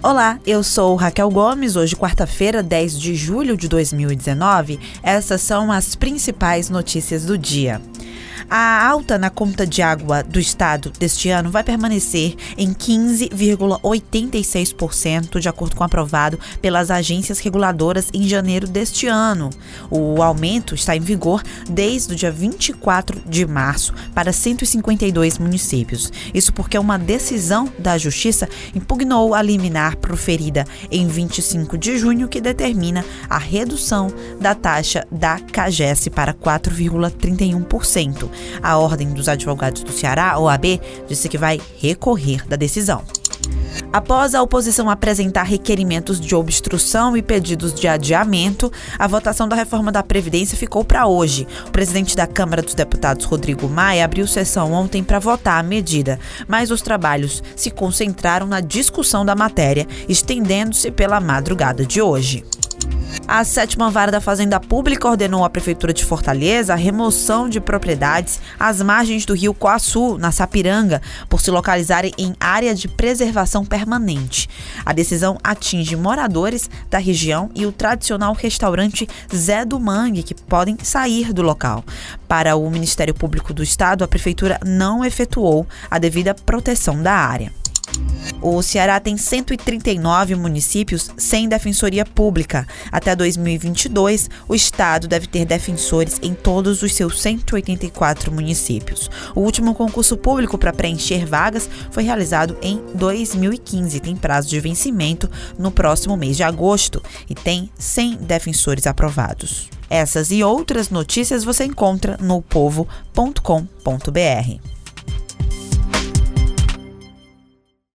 Olá, eu sou Raquel Gomes. Hoje, quarta-feira, 10 de julho de 2019. Essas são as principais notícias do dia. A alta na conta de água do estado deste ano vai permanecer em 15,86%, de acordo com o aprovado pelas agências reguladoras em janeiro deste ano. O aumento está em vigor desde o dia 24 de março para 152 municípios. Isso porque uma decisão da Justiça impugnou a liminar proferida em 25 de junho que determina a redução da taxa da CAGES para 4,31%. A Ordem dos Advogados do Ceará, OAB, disse que vai recorrer da decisão. Após a oposição apresentar requerimentos de obstrução e pedidos de adiamento, a votação da reforma da Previdência ficou para hoje. O presidente da Câmara dos Deputados, Rodrigo Maia, abriu sessão ontem para votar a medida, mas os trabalhos se concentraram na discussão da matéria, estendendo-se pela madrugada de hoje. A sétima vara da Fazenda Pública ordenou à Prefeitura de Fortaleza a remoção de propriedades às margens do rio Coaçu, na Sapiranga, por se localizarem em área de preservação permanente. A decisão atinge moradores da região e o tradicional restaurante Zé do Mangue, que podem sair do local. Para o Ministério Público do Estado, a Prefeitura não efetuou a devida proteção da área. O Ceará tem 139 municípios sem defensoria pública. Até 2022, o estado deve ter defensores em todos os seus 184 municípios. O último concurso público para preencher vagas foi realizado em 2015, tem prazo de vencimento no próximo mês de agosto e tem 100 defensores aprovados. Essas e outras notícias você encontra no povo.com.br.